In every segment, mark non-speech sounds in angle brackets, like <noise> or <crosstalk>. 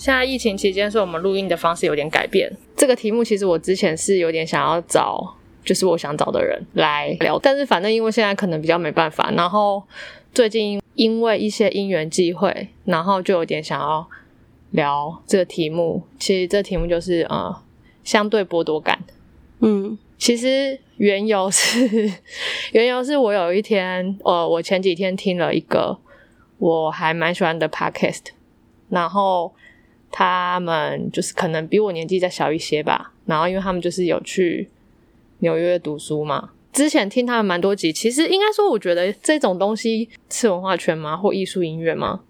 现在疫情期间，所以我们录音的方式有点改变。这个题目其实我之前是有点想要找，就是我想找的人来聊，但是反正因为现在可能比较没办法，然后最近因为一些因缘际会，然后就有点想要聊这个题目。其实这题目就是呃，相对剥夺感。嗯其实缘由是，缘由是我有一天，呃，我前几天听了一个我还蛮喜欢的 podcast，然后他们就是可能比我年纪再小一些吧，然后因为他们就是有去纽约读书嘛，之前听他们蛮多集，其实应该说，我觉得这种东西是文化圈吗，或艺术音乐吗？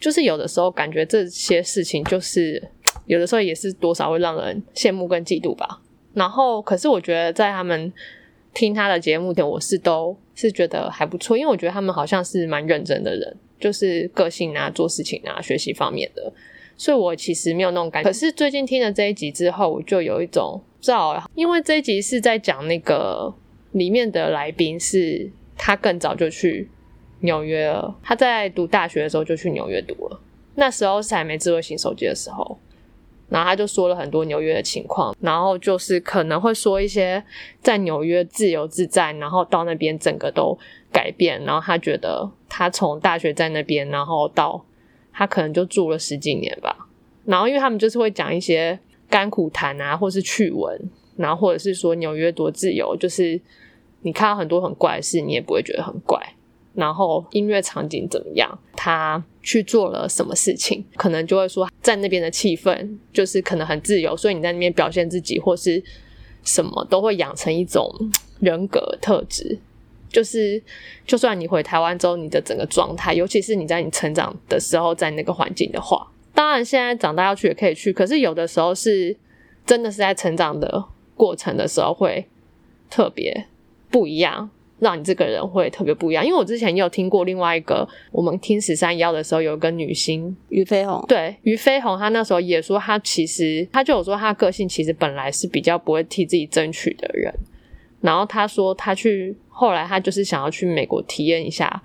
就是有的时候感觉这些事情，就是有的时候也是多少会让人羡慕跟嫉妒吧。然后，可是我觉得在他们听他的节目前，我是都是觉得还不错，因为我觉得他们好像是蛮认真的人，就是个性啊、做事情啊、学习方面的，所以我其实没有那种感觉。可是最近听了这一集之后，我就有一种不知道，因为这一集是在讲那个里面的来宾是他更早就去纽约了，他在读大学的时候就去纽约读了，那时候是还没智慧型手机的时候。然后他就说了很多纽约的情况，然后就是可能会说一些在纽约自由自在，然后到那边整个都改变，然后他觉得他从大学在那边，然后到他可能就住了十几年吧。然后因为他们就是会讲一些甘苦谈啊，或是趣闻，然后或者是说纽约多自由，就是你看到很多很怪的事，你也不会觉得很怪。然后音乐场景怎么样？他去做了什么事情？可能就会说，在那边的气氛就是可能很自由，所以你在那边表现自己或是什么，都会养成一种人格特质。就是，就算你回台湾之后，你的整个状态，尤其是你在你成长的时候，在那个环境的话，当然现在长大要去也可以去，可是有的时候是真的是在成长的过程的时候会特别不一样。让你这个人会特别不一样，因为我之前也有听过另外一个，我们听十三幺的时候，有一个女星俞飞鸿，对俞飞鸿，她那时候也说，她其实她就有说，她个性其实本来是比较不会替自己争取的人，然后她说，她去后来他就是想要去美国体验一下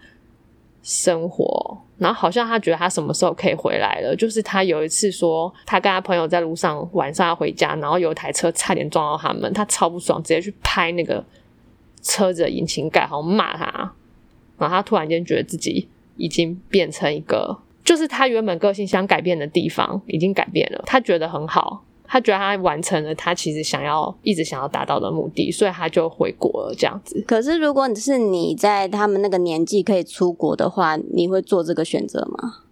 生活，然后好像他觉得他什么时候可以回来了，就是他有一次说，他跟他朋友在路上晚上要回家，然后有一台车差点撞到他们，他超不爽，直接去拍那个。车子的引擎盖，好骂他，然后他突然间觉得自己已经变成一个，就是他原本个性想改变的地方已经改变了，他觉得很好，他觉得他完成了他其实想要一直想要达到的目的，所以他就回国了这样子。可是如果是你在他们那个年纪可以出国的话，你会做这个选择吗？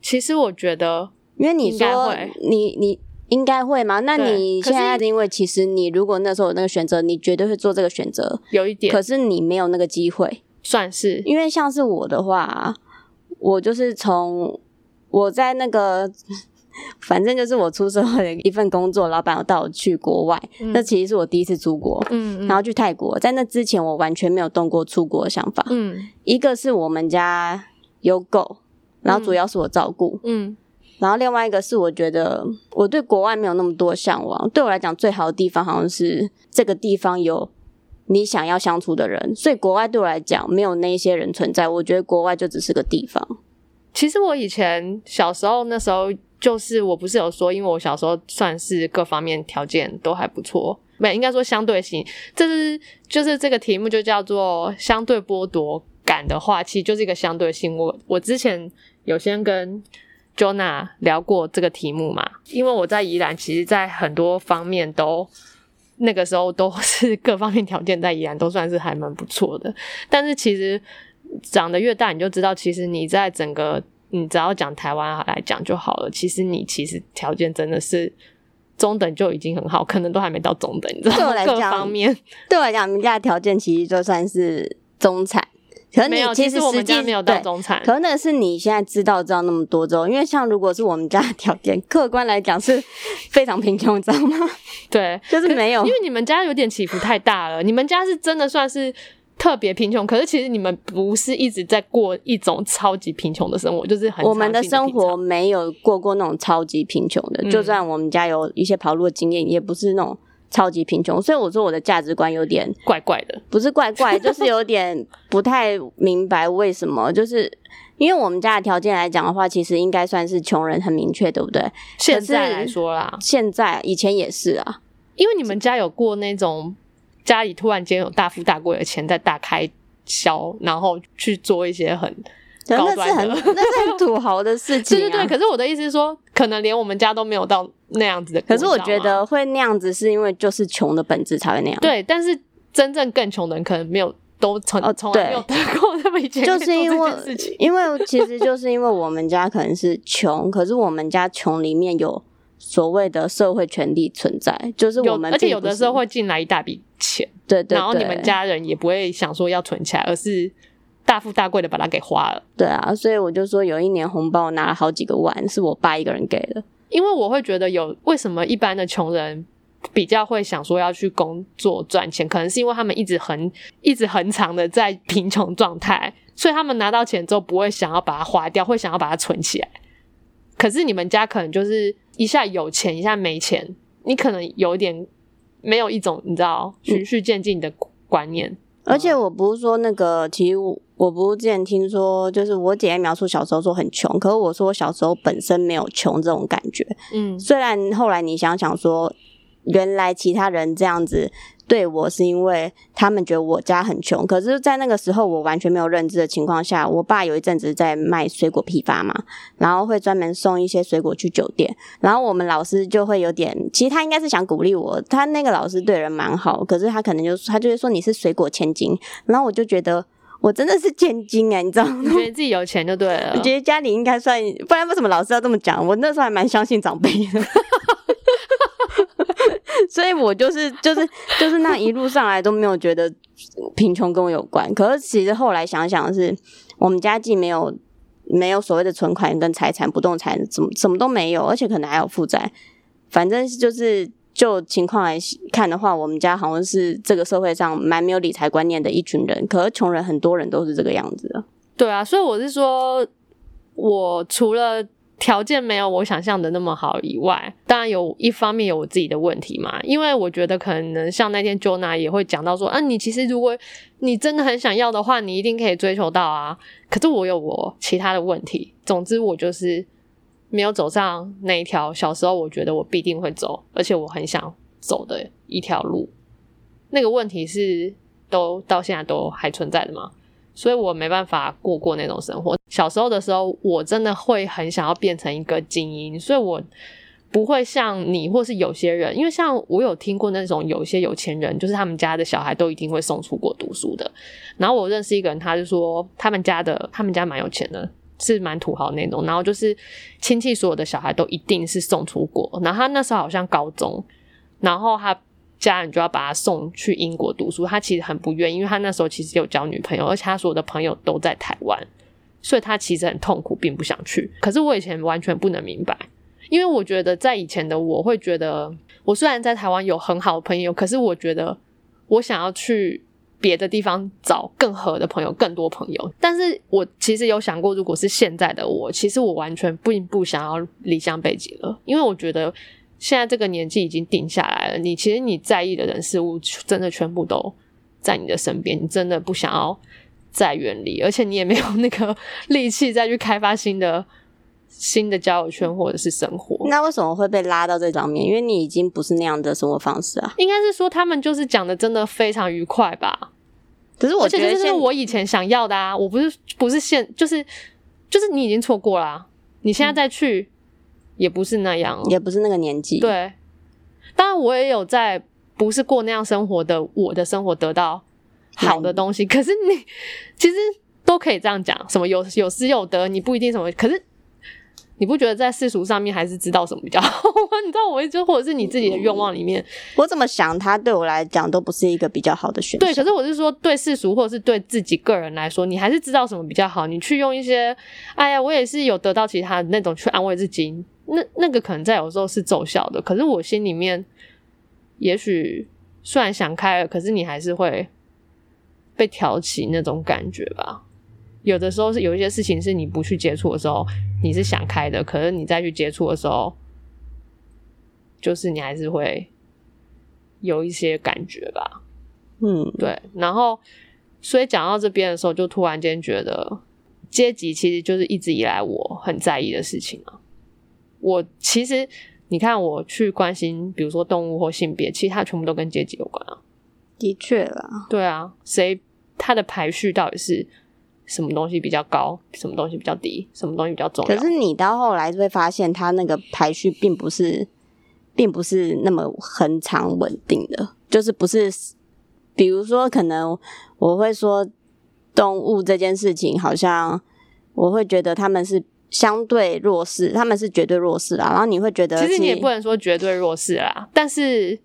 其实我觉得，因为你说你你。应该会吗？那你现在因为其实你如果那时候有那个选择，你绝对会做这个选择。有一点，可是你没有那个机会，算是因为像是我的话，我就是从我在那个，<laughs> 反正就是我出社会的一份工作，老板有带我去国外，那其实是我第一次出国，嗯，然后去泰国，在那之前我完全没有动过出国的想法，嗯，一个是我们家有狗，然后主要是我照顾，嗯。然后另外一个是，我觉得我对国外没有那么多向往。对我来讲，最好的地方好像是这个地方有你想要相处的人。所以国外对我来讲没有那些人存在，我觉得国外就只是个地方。其实我以前小时候那时候，就是我不是有说，因为我小时候算是各方面条件都还不错，没应该说相对性。这是就是这个题目就叫做相对剥夺感的话，其实就是一个相对性。我我之前有先跟。Jona 聊过这个题目嘛？因为我在宜兰，其实，在很多方面都那个时候都 <laughs> 是各方面条件在宜兰都算是还蛮不错的。但是其实长得越大，你就知道，其实你在整个你只要讲台湾来讲就好了。其实你其实条件真的是中等就已经很好，可能都还没到中等。你知道，各方面 <laughs> 对我来讲，我们家的条件其实就算是中产。可没有，其实我们家没有到中产。可能是你现在知道知道那么多之后，因为像如果是我们家的条件，客观来讲是非常贫穷，你知道吗？对，就是没有，因为你们家有点起伏太大了。你们家是真的算是特别贫穷，可是其实你们不是一直在过一种超级贫穷的生活，就是很我们的生活没有过过那种超级贫穷的。就算我们家有一些跑路的经验，也不是那种。超级贫穷，所以我说我的价值观有点怪怪的，不是怪怪，就是有点不太明白为什么。就是因为我们家的条件来讲的话，其实应该算是穷人，很明确，对不对？现在来说啦，现在以前也是啊，因为你们家有过那种家里突然间有大富大贵的钱在大开销，然后去做一些很。那是很 <laughs> 那是很土豪的事情，对对对。可是我的意思是说，可能连我们家都没有到那样子的。可是我觉得会那样子，是因为就是穷的本质才会那样。对，但是真正更穷的人可能没有都从从来没有得过那么一件，就是因为因为其实就是因为我们家可能是穷，可是我们家穷里面有所谓的社会权利存在，就是我们而且有的时候会进来一大笔钱，对对，然后你们家人也不会想说要存起来，而是。大富大贵的把它给花了，对啊，所以我就说有一年红包拿了好几个万，是我爸一个人给的。因为我会觉得有为什么一般的穷人比较会想说要去工作赚钱，可能是因为他们一直很一直很长的在贫穷状态，所以他们拿到钱之后不会想要把它花掉，会想要把它存起来。可是你们家可能就是一下有钱一下没钱，你可能有点没有一种你知道循序渐进的观念。而且我不是说那个，其实我不是之前听说，就是我姐姐描述小时候说很穷，可是我说我小时候本身没有穷这种感觉。嗯，虽然后来你想想说，原来其他人这样子。对我是因为他们觉得我家很穷，可是，在那个时候我完全没有认知的情况下，我爸有一阵子在卖水果批发嘛，然后会专门送一些水果去酒店，然后我们老师就会有点，其实他应该是想鼓励我，他那个老师对人蛮好，可是他可能就他就会说你是水果千金，然后我就觉得我真的是千金哎，你知道吗？觉得自己有钱就对了，我觉得家里应该算，不然为什么老师要这么讲？我那时候还蛮相信长辈的。<laughs> 所以我就是就是就是那一路上来都没有觉得贫穷跟我有关，可是其实后来想想是，我们家既没有没有所谓的存款跟财产、不动产，怎么什么都没有，而且可能还有负债。反正就是就情况来看的话，我们家好像是这个社会上蛮没有理财观念的一群人，可是穷人很多人都是这个样子的。对啊，所以我是说，我除了。条件没有我想象的那么好以外，当然有一方面有我自己的问题嘛。因为我觉得可能像那天 Jona 也会讲到说，啊，你其实如果你真的很想要的话，你一定可以追求到啊。可是我有我其他的问题。总之，我就是没有走上那一条小时候我觉得我必定会走，而且我很想走的一条路。那个问题是都到现在都还存在的吗？所以我没办法过过那种生活。小时候的时候，我真的会很想要变成一个精英，所以我不会像你或是有些人，因为像我有听过那种有些有钱人，就是他们家的小孩都一定会送出国读书的。然后我认识一个人，他就说 <laughs> 他们家的他们家蛮有钱的，是蛮土豪那种。然后就是亲戚所有的小孩都一定是送出国。然后他那时候好像高中，然后他。家人就要把他送去英国读书，他其实很不愿意，因为他那时候其实有交女朋友，而且他所有的朋友都在台湾，所以他其实很痛苦，并不想去。可是我以前完全不能明白，因为我觉得在以前的我会觉得，我虽然在台湾有很好的朋友，可是我觉得我想要去别的地方找更合的朋友，更多朋友。但是我其实有想过，如果是现在的我，其实我完全并不想要离乡背井了，因为我觉得。现在这个年纪已经定下来了，你其实你在意的人事物真的全部都在你的身边，你真的不想要再远离，而且你也没有那个力气再去开发新的新的交友圈或者是生活。那为什么会被拉到这张面？因为你已经不是那样的生活方式啊。应该是说他们就是讲的真的非常愉快吧。可是我觉得这是我以前想要的啊，我不是不是现就是就是你已经错过了，你现在再去。也不是那样，也不是那个年纪。对，当然我也有在不是过那样生活的我的生活得到好的东西。可是你其实都可以这样讲，什么有有失有得，你不一定什么。可是你不觉得在世俗上面还是知道什么比较好吗？<laughs> 你知道我一直，或者是你自己的愿望里面，我怎么想，它对我来讲都不是一个比较好的选择。对，可是我是说，对世俗或者是对自己个人来说，你还是知道什么比较好。你去用一些，哎呀，我也是有得到其他的那种去安慰自己。那那个可能在有时候是奏效的，可是我心里面，也许虽然想开了，可是你还是会被挑起那种感觉吧。有的时候是有一些事情是你不去接触的时候，你是想开的，可是你再去接触的时候，就是你还是会有一些感觉吧。嗯，对。然后，所以讲到这边的时候，就突然间觉得。阶级其实就是一直以来我很在意的事情啊。我其实你看，我去关心，比如说动物或性别，其实它全部都跟阶级有关啊。的确啦，对啊，谁它的排序到底是什么东西比较高，什么东西比较低，什么东西比较重要？可是你到后来就会发现，它那个排序并不是，并不是那么恒常稳定的，就是不是，比如说，可能我会说动物这件事情，好像我会觉得他们是相对弱势，他们是绝对弱势啊。然后你会觉得，其实你也不能说绝对弱势啦，但是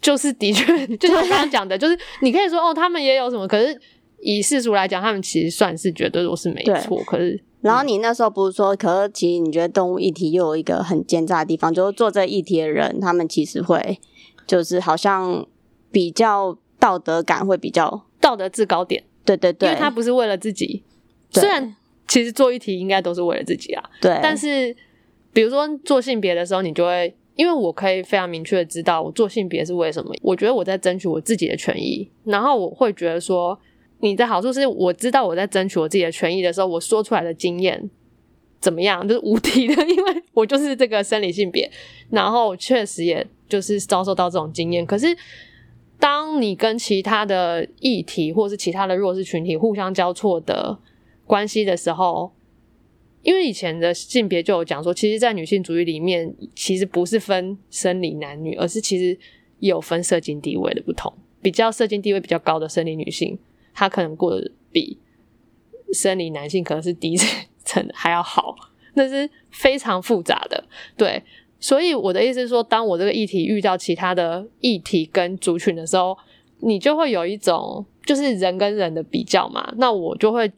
就是的确，<laughs> 就像刚刚讲的，就是你可以说哦，他们也有什么，可是以世俗来讲，他们其实算是绝对弱势没错。可是，然后你那时候不是说，可是其实你觉得动物议题又有一个很奸诈的地方，就是做这议题的人，他们其实会就是好像比较道德感会比较道德制高点。对对对，因为他不是为了自己，虽然其实做一题应该都是为了自己啊。对，但是比如说做性别的时候，你就会。因为我可以非常明确的知道我做性别是为什么，我觉得我在争取我自己的权益，然后我会觉得说你的好处是我知道我在争取我自己的权益的时候，我说出来的经验怎么样就是无敌的，因为我就是这个生理性别，然后确实也就是遭受到这种经验。可是当你跟其他的议题或是其他的弱势群体互相交错的关系的时候，因为以前的性别就有讲说，其实，在女性主义里面，其实不是分生理男女，而是其实有分社经地位的不同。比较社经地位比较高的生理女性，她可能过得比生理男性可能是低层还要好，那是非常复杂的。对，所以我的意思是说，当我这个议题遇到其他的议题跟族群的时候，你就会有一种就是人跟人的比较嘛。那我就会，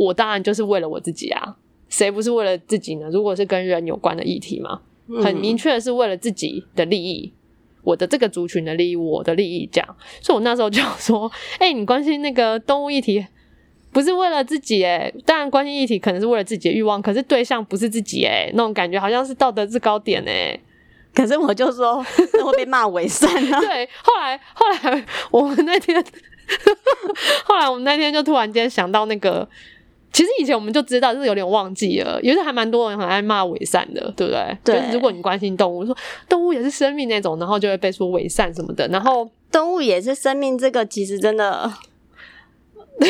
我当然就是为了我自己啊。谁不是为了自己呢？如果是跟人有关的议题嘛，很明确的是为了自己的利益，我的这个族群的利益，我的利益这样。所以我那时候就说：“哎，你关心那个动物议题，不是为了自己哎，当然关心议题可能是为了自己的欲望，可是对象不是自己哎，那种感觉好像是道德制高点哎。可是我就说会被骂伪善啊。对，后来后来我们那天，<laughs> 后来我们那天就突然间想到那个。其实以前我们就知道，就是有点忘记了。有些还蛮多人很爱骂伪善的，对不对？对。如果你关心动物，说动物也是生命那种，然后就会被说伪善什么的。然后动物也是生命，这个其实真的 <laughs> 不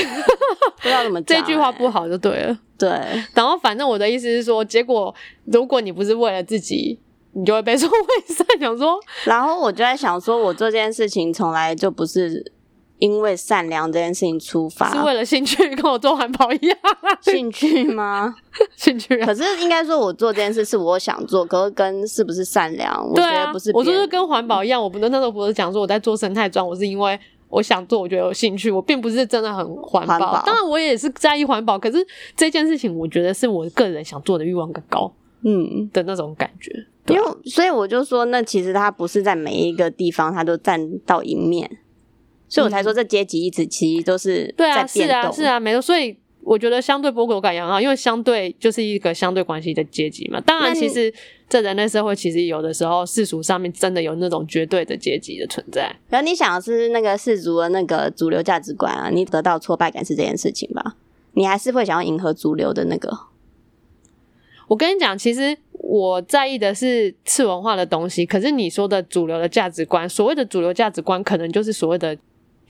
知道怎么这句话不好就对了。对。然后反正我的意思是说，结果如果你不是为了自己，你就会被说 <laughs> 伪善。想说，然后我就在想，说我做这件事情从来就不是。因为善良这件事情出发，是为了兴趣，跟我做环保一样。兴趣吗？<laughs> 兴趣。可是应该说，我做这件事是我想做，可是跟是不是善良，我觉得不是。我就是跟环保一样，我不能那时候不是讲说我在做生态装，我是因为我想做，我觉得有兴趣，我并不是真的很环保。当然，我也是在意环保，可是这件事情，我觉得是我个人想做的欲望更高，嗯的那种感觉。因为所以我就说，那其实它不是在每一个地方，它都占到一面。所以我才说，这阶级一直其实都是对啊，是啊，是啊，没错。所以我觉得相对波格感也很好，因为相对就是一个相对关系的阶级嘛。当然，其实在人类社会，其实有的时候世俗上面真的有那种绝对的阶级的存在。然后你想的是那个世俗的那个主流价值观啊，你得到挫败感是这件事情吧？你还是会想要迎合主流的那个？我跟你讲，其实我在意的是次文化的东西，可是你说的主流的价值观，所谓的主流价值观，可能就是所谓的。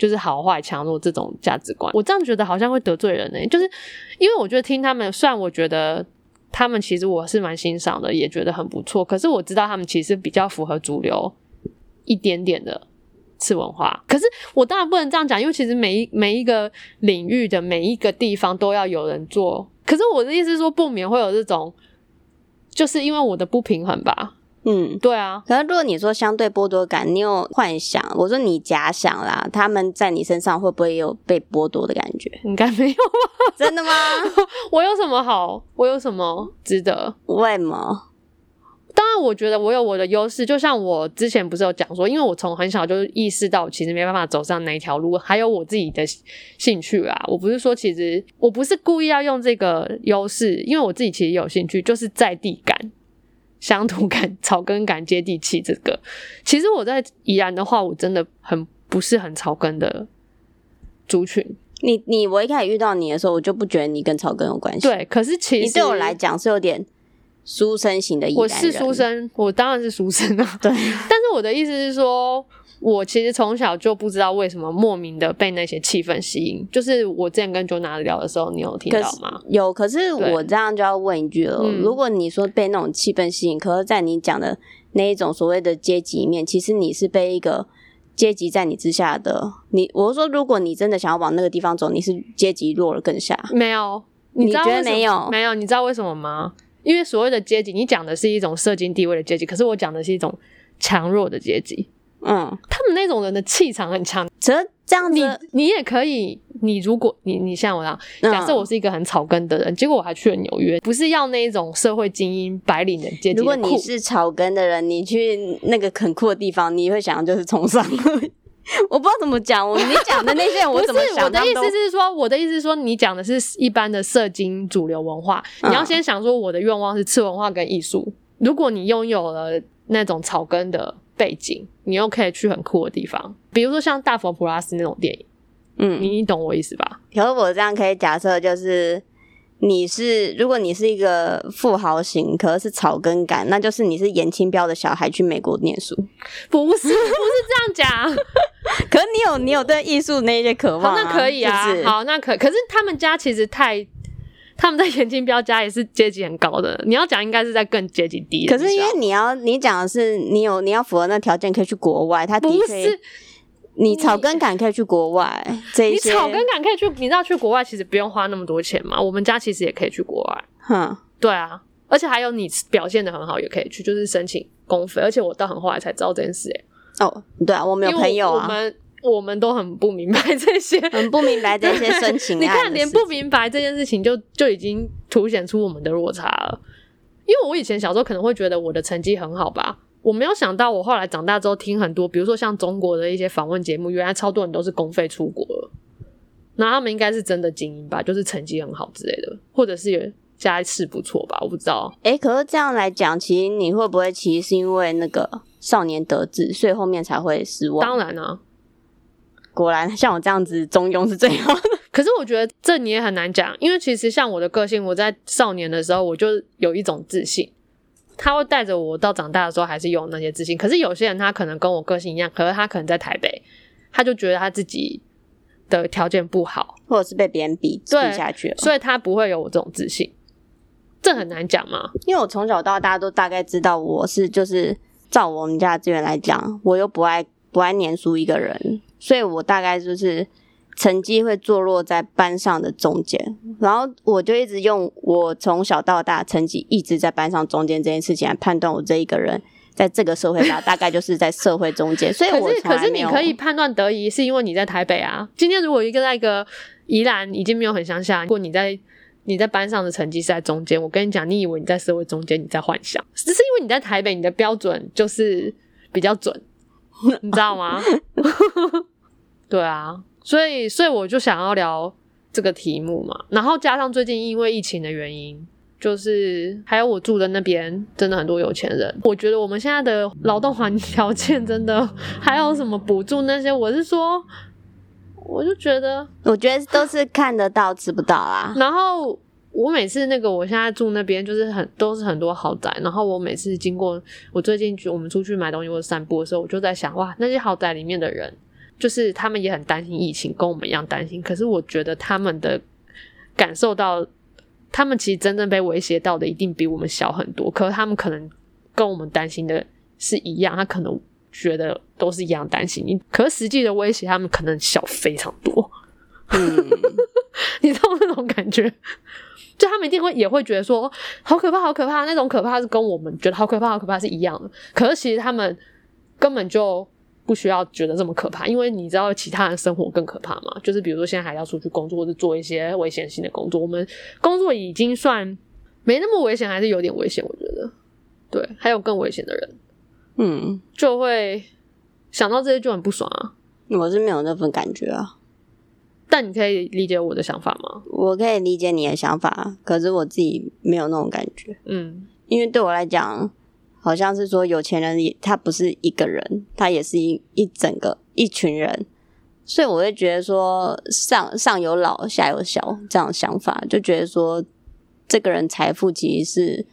就是好坏强弱这种价值观，我这样觉得好像会得罪人呢。就是因为我觉得听他们，虽然我觉得他们其实我是蛮欣赏的，也觉得很不错。可是我知道他们其实比较符合主流一点点的次文化。可是我当然不能这样讲，因为其实每一每一个领域的每一个地方都要有人做。可是我的意思是说，不免会有这种，就是因为我的不平衡吧。嗯，对啊。可是如果你说相对剥夺感，你有幻想？我说你假想啦，他们在你身上会不会有被剥夺的感觉？应该没有吧？真的吗？<laughs> 我有什么好？我有什么值得？为什么？当然，我觉得我有我的优势。就像我之前不是有讲说，因为我从很小就意识到，其实没办法走上那一条路，还有我自己的兴趣啊。我不是说，其实我不是故意要用这个优势，因为我自己其实有兴趣，就是在地感。乡土感、草根感、接地气，这个其实我在宜兰的话，我真的很不是很草根的族群。你你我一开始遇到你的时候，我就不觉得你跟草根有关系。对，可是其实你对我来讲是有点书生型的。我是书生，我当然是书生啊。对，<laughs> 但是我的意思是说。我其实从小就不知道为什么莫名的被那些气氛吸引。就是我之前跟 Joanna 聊的时候，你有听到吗？有。可是我这样就要问一句了：如果你说被那种气氛吸引，可是在你讲的那一种所谓的阶级面，其实你是被一个阶级在你之下的。你我是说，如果你真的想要往那个地方走，你是阶级落了更下。没有，你觉得没有？没有，你知道为什么吗？因为所谓的阶级，你讲的是一种社经地位的阶级，可是我讲的是一种强弱的阶级。嗯，他们那种人的气场很强。其实这样子，你你也可以。你如果你你像我这样，假设我是一个很草根的人，结果我还去了纽约，不是要那一种社会精英白领的阶级。如果你是草根的人，你去那个很酷的地方，你会想就是崇尚。<laughs> 我不知道怎么讲，我你讲的那些，<laughs> 我怎么想？我的意思是说，我的意思是说，你讲的是一般的社经主流文化，你要先想说，我的愿望是次文化跟艺术。如果你拥有了那种草根的。背景，你又可以去很酷的地方，比如说像大佛普拉斯那种电影，嗯，你你懂我意思吧？可是我这样可以假设，就是你是如果你是一个富豪型，可是草根感，那就是你是严清标的小孩去美国念书，不是不是这样讲。<laughs> 可是你有你有对艺术那些渴望，那可以啊，好，那可可是他们家其实太。他们在眼镜标家也是阶级很高的，你要讲应该是在更阶级低。可是因为你要你讲的是你有你要符合那条件可以去国外，他不是你草根感可以去国外。这你草根感可以去，你知道去国外其实不用花那么多钱嘛？我们家其实也可以去国外。哼，对啊，而且还有你表现的很好也可以去，就是申请公费。而且我到很后来才知道这件事，哎，哦，对啊，我们有朋友啊。我们都很不明白这些，很不明白这些申请。你看，连不明白这件事情，就就已经凸显出我们的落差了。因为我以前小时候可能会觉得我的成绩很好吧，我没有想到我后来长大之后听很多，比如说像中国的一些访问节目，原来超多人都是公费出国了。那他们应该是真的精英吧，就是成绩很好之类的，或者是家世不错吧，我不知道。哎，可是这样来讲，其实你会不会其实是因为那个少年得志，所以后面才会失望？当然啊。果然像我这样子中庸是最好的，<laughs> 可是我觉得这你也很难讲，因为其实像我的个性，我在少年的时候我就有一种自信，他会带着我到长大的时候还是有那些自信。可是有些人他可能跟我个性一样，可是他可能在台北，他就觉得他自己的条件不好，或者是被别人比比下去了，所以他不会有我这种自信。这很难讲嘛，因为我从小到大都大概知道我是就是照我们家的资源来讲，我又不爱不爱念书一个人。所以我大概就是成绩会坐落在班上的中间，然后我就一直用我从小到大成绩一直在班上中间这件事情来判断我这一个人在这个社会上大概就是在社会中间。所以，可是可是你可以判断得宜，是因为你在台北啊。今天如果一个在一个宜兰已经没有很乡下，如果你在你在班上的成绩是在中间，我跟你讲，你以为你在社会中间，你在幻想，只是因为你在台北，你的标准就是比较准。你知道吗？<laughs> 对啊，所以所以我就想要聊这个题目嘛。然后加上最近因为疫情的原因，就是还有我住的那边真的很多有钱人。我觉得我们现在的劳动环条件真的还有什么补助那些，我是说，我就觉得，我觉得都是看得到吃不到啊。<laughs> 然后。我每次那个，我现在住那边就是很都是很多豪宅，然后我每次经过，我最近我们出去买东西或者散步的时候，我就在想，哇，那些豪宅里面的人，就是他们也很担心疫情，跟我们一样担心。可是我觉得他们的感受到，他们其实真正被威胁到的一定比我们小很多。可是他们可能跟我们担心的是一样，他可能觉得都是一样担心。你可是实际的威胁，他们可能小非常多。嗯，<laughs> 你知道那种感觉？就他们一定会也会觉得说好可怕，好可怕，那种可怕是跟我们觉得好可怕，好可怕是一样的。可是其实他们根本就不需要觉得这么可怕，因为你知道其他人生活更可怕嘛？就是比如说现在还要出去工作或者做一些危险性的工作，我们工作已经算没那么危险，还是有点危险。我觉得对，还有更危险的人，嗯，就会想到这些就很不爽啊。我是没有那份感觉啊。但你可以理解我的想法吗？我可以理解你的想法，可是我自己没有那种感觉。嗯，因为对我来讲，好像是说有钱人也他不是一个人，他也是一一整个一群人，所以我会觉得说上上有老下有小这样想法，就觉得说这个人财富其实是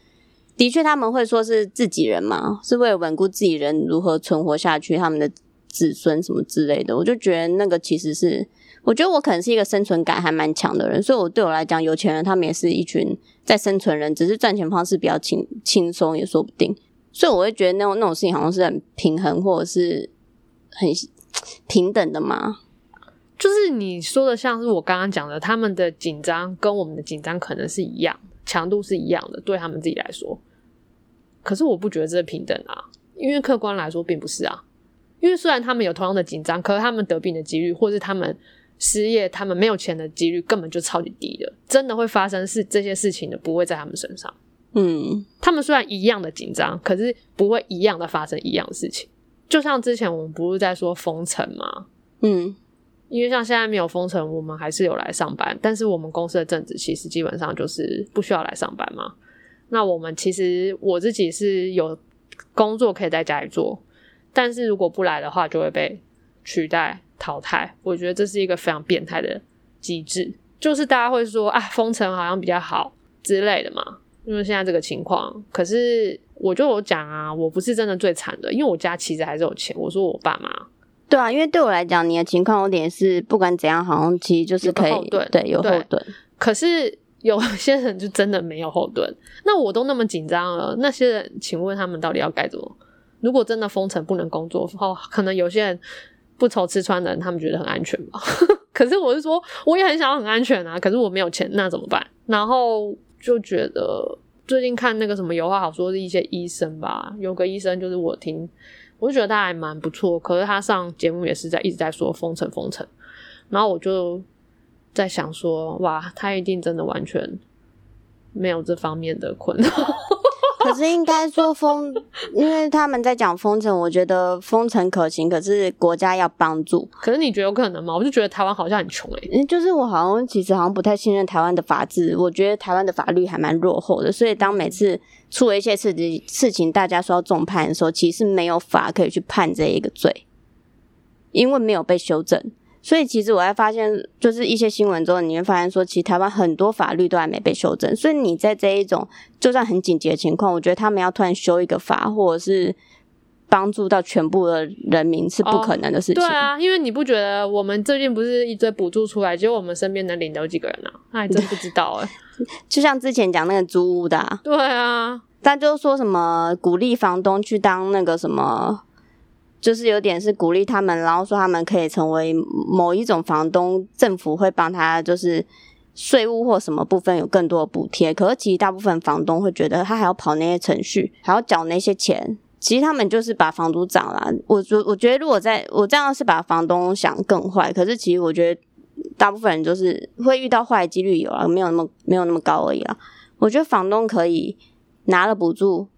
的确他们会说是自己人嘛，是为了稳固自己人如何存活下去，他们的子孙什么之类的，我就觉得那个其实是。我觉得我可能是一个生存感还蛮强的人，所以我对我来讲，有钱人他们也是一群在生存人，只是赚钱方式比较轻轻松也说不定。所以我会觉得那种那种事情好像是很平衡或者是很平等的嘛。就是你说的，像是我刚刚讲的，他们的紧张跟我们的紧张可能是一样，强度是一样的，对他们自己来说。可是我不觉得这是平等啊，因为客观来说并不是啊。因为虽然他们有同样的紧张，可是他们得病的几率，或是他们。失业，他们没有钱的几率根本就超级低的，真的会发生是这些事情的，不会在他们身上。嗯，他们虽然一样的紧张，可是不会一样的发生一样的事情。就像之前我们不是在说封城吗？嗯，因为像现在没有封城，我们还是有来上班，但是我们公司的正职其实基本上就是不需要来上班嘛。那我们其实我自己是有工作可以在家里做，但是如果不来的话，就会被取代。淘汰，我觉得这是一个非常变态的机制，就是大家会说啊，封城好像比较好之类的嘛，因为现在这个情况。可是我就有讲啊，我不是真的最惨的，因为我家其实还是有钱。我说我爸妈，对啊，因为对我来讲，你的情况有点是不管怎样，好像其实就是可以对有后盾。可是有些人就真的没有后盾。那我都那么紧张了，那些人，请问他们到底要该怎么？如果真的封城不能工作，哦，可能有些人。不愁吃穿的人，他们觉得很安全吧？<laughs> 可是我是说，我也很想要很安全啊。可是我没有钱，那怎么办？然后就觉得最近看那个什么有话好说的一些医生吧，有个医生就是我听，我就觉得他还蛮不错。可是他上节目也是在一直在说封城封城，然后我就在想说，哇，他一定真的完全没有这方面的困扰。可是应该说封，<laughs> 因为他们在讲封城，我觉得封城可行，可是国家要帮助。可是你觉得有可能吗？我就觉得台湾好像很穷哎。就是我好像其实好像不太信任台湾的法治，我觉得台湾的法律还蛮落后的。所以当每次出了一些事情，事情大家说要重判的时候，其实没有法可以去判这一个罪，因为没有被修正。所以其实我还发现，就是一些新闻之后，你会发现说，其实台湾很多法律都还没被修正。所以你在这一种就算很紧急的情况，我觉得他们要突然修一个法，或者是帮助到全部的人民是不可能的事情。对啊，因为你不觉得我们最近不是一堆补助出来，结果我们身边能领的有几个人啊？那还真不知道哎。<laughs> 就像之前讲那个租屋的，对啊，但就是说什么鼓励房东去当那个什么。就是有点是鼓励他们，然后说他们可以成为某一种房东，政府会帮他就是税务或什么部分有更多的补贴。可是其实大部分房东会觉得他还要跑那些程序，还要缴那些钱。其实他们就是把房租涨了。我我我觉得如果在我这样是把房东想更坏，可是其实我觉得大部分人就是会遇到坏的几率有啊，没有那么没有那么高而已啊。我觉得房东可以拿了补助。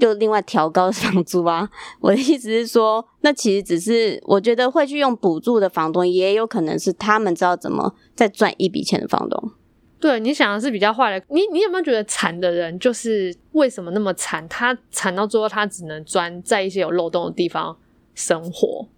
就另外调高房租啊！<laughs> 我的意思是说，那其实只是我觉得会去用补助的房东，也有可能是他们知道怎么再赚一笔钱的房东。对，你想的是比较坏的。你你有没有觉得惨的人就是为什么那么惨？他惨到最后，他只能钻在一些有漏洞的地方生活，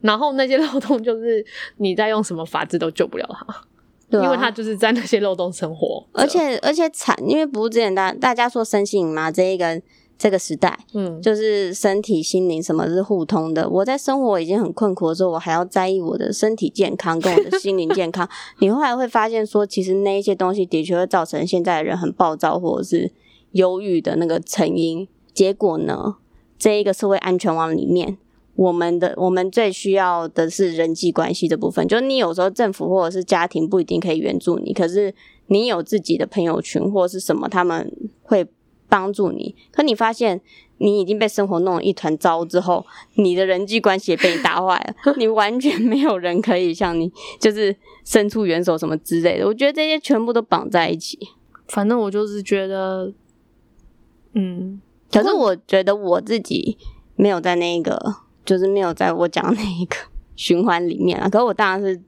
然后那些漏洞就是你在用什么法子都救不了他，对因为他就是在那些漏洞生活。而且而且惨，因为不是之前大大家说生性嘛，这一个。这个时代，嗯，就是身体、心灵什么是互通的。我在生活已经很困苦的时候，我还要在意我的身体健康跟我的心灵健康。<laughs> 你后来会发现，说其实那一些东西的确会造成现在的人很暴躁或者是忧郁的那个成因。结果呢，这一个社会安全网里面，我们的我们最需要的是人际关系这部分。就是你有时候政府或者是家庭不一定可以援助你，可是你有自己的朋友群或者是什么，他们会。帮助你，可你发现你已经被生活弄了一团糟之后，你的人际关系也被你打坏了，<laughs> 你完全没有人可以向你就是伸出援手什么之类的。我觉得这些全部都绑在一起。反正我就是觉得，嗯，可是我觉得我自己没有在那个，就是没有在我讲那一个循环里面啊。可是我当然是。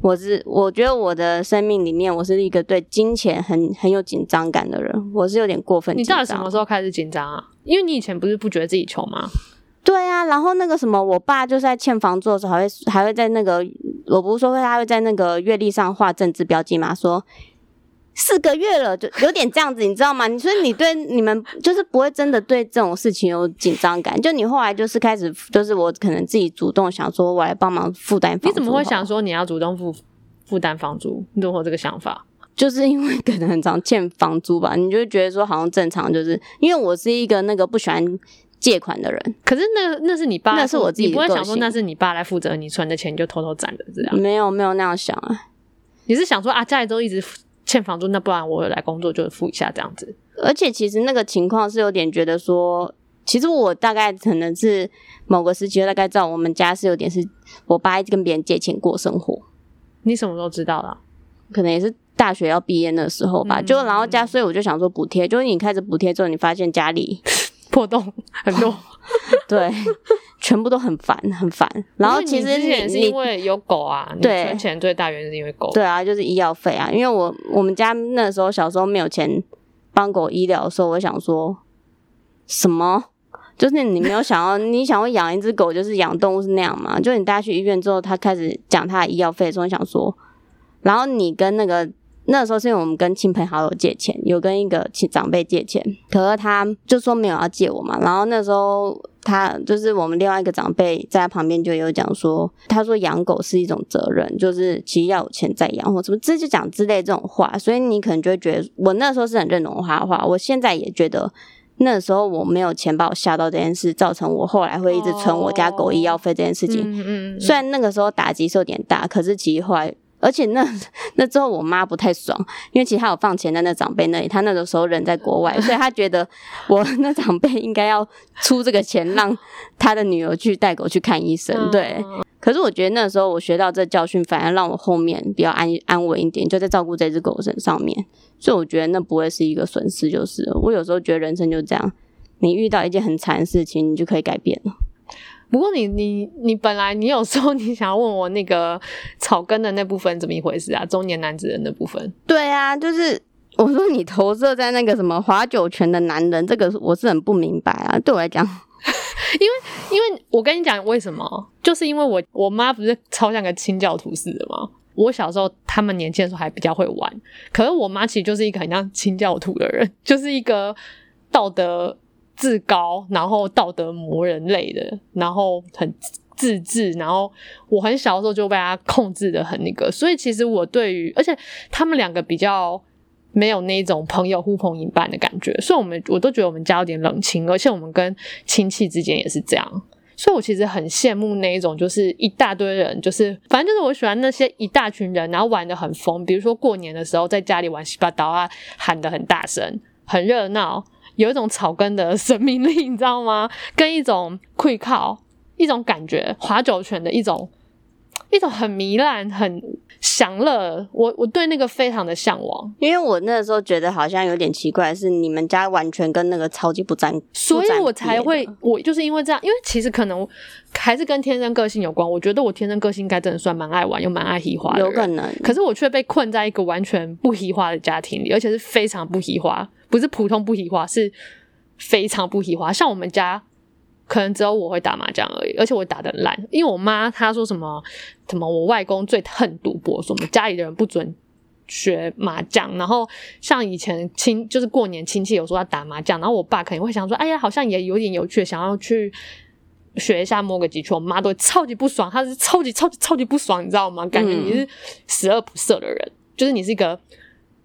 我是我觉得我的生命里面，我是一个对金钱很很有紧张感的人。我是有点过分。你到底什么时候开始紧张啊？因为你以前不是不觉得自己穷吗？对啊，然后那个什么，我爸就是在欠房租的时候，还会还会在那个我不是说会他会在那个月历上画政治标记吗？说四个月了，就有点这样子，你知道吗？你说你对你们就是不会真的对这种事情有紧张感，就你后来就是开始，就是我可能自己主动想说，我来帮忙负担。你怎么会想说你要主动负负担房租？你怎么有这个想法？就是因为可能很常欠房租吧，你就觉得说好像正常，就是因为我是一个那个不喜欢借款的人。可是那那是你爸，那是我自己，你不会想说那是你爸来负责你存的钱，就偷偷攒的这样？没有没有那样想啊，你是想说啊，家里都一直欠房租，那不然我来工作就付一下这样子。而且其实那个情况是有点觉得说，其实我大概可能是某个时期大概知道我们家是有点是我爸一直跟别人借钱过生活。你什么时候知道的？可能也是。大学要毕业那时候吧，就然后家，所以我就想说补贴，就是你开始补贴之后，你发现家里破洞 <laughs> 很多，对，全部都很烦，很烦。然后其实你是因为有狗啊，对，存钱最大原因是因为狗，对啊，就是医药费啊。因为我我们家那时候小时候没有钱帮狗医疗的时候，我想说什么？就是你没有想要，<laughs> 你想要养一只狗，就是养动物是那样嘛？就你带去医院之后，他开始讲他的医药费的时候，想说，然后你跟那个。那时候是因为我们跟亲朋好友借钱，有跟一个亲长辈借钱，可是他就说没有要借我嘛。然后那时候他就是我们另外一个长辈在他旁边就有讲说，他说养狗是一种责任，就是其实要有钱再养或什么，这就讲之类这种话。所以你可能就会觉得，我那时候是很认同他的话，我现在也觉得那时候我没有钱把我吓到这件事，造成我后来会一直存我家狗医药费这件事情。嗯嗯。虽然那个时候打击是有点大，可是其实后来。而且那 <laughs> 那之后，我妈不太爽，因为其实她有放钱在那长辈那里，她那个时候人在国外，<laughs> 所以她觉得我那长辈应该要出这个钱，让她的女儿去带狗去看医生。对，可是我觉得那时候我学到这教训，反而让我后面比较安安稳一点，就在照顾这只狗身上面。所以我觉得那不会是一个损失，就是我有时候觉得人生就这样，你遇到一件很惨的事情，你就可以改变了。不过你你你本来你有说你想要问我那个草根的那部分怎么一回事啊？中年男子的那部分？对啊，就是我说你投射在那个什么划九泉的男人，这个我是很不明白啊。对我来讲，<laughs> 因为因为我跟你讲为什么，就是因为我我妈不是超像个清教徒似的吗？我小时候他们年轻的时候还比较会玩，可是我妈其实就是一个很像清教徒的人，就是一个道德。自高，然后道德魔人类的，然后很自治，然后我很小的时候就被他控制的很那个，所以其实我对于，而且他们两个比较没有那种朋友呼朋引伴的感觉，所以我们我都觉得我们家有点冷清，而且我们跟亲戚之间也是这样，所以我其实很羡慕那一种，就是一大堆人，就是反正就是我喜欢那些一大群人，然后玩的很疯，比如说过年的时候在家里玩西巴刀啊，喊的很大声，很热闹。有一种草根的生命力，<laughs> 你知道吗？跟一种愧靠，一种感觉，划酒泉的一种，一种很糜烂、很享乐。我我对那个非常的向往，因为我那时候觉得好像有点奇怪，是你们家完全跟那个超级不沾，所以我才会，我就是因为这样，因为其实可能还是跟天生个性有关。我觉得我天生个性应该真的算蛮爱玩又蛮爱嘻花的，有可能。可是我却被困在一个完全不嘻花的家庭里，而且是非常不嘻花。不是普通不喜花，是非常不喜花。像我们家，可能只有我会打麻将而已，而且我打的烂。因为我妈她说什么什么，我外公最恨赌博，说我们家里的人不准学麻将。然后像以前亲，就是过年亲戚有说要打麻将，然后我爸肯定会想说，哎呀，好像也有点有趣，想要去学一下摸个几圈。我妈都超级不爽，她是超级超级超级不爽，你知道吗？感觉你是十恶不赦的人，就是你是一个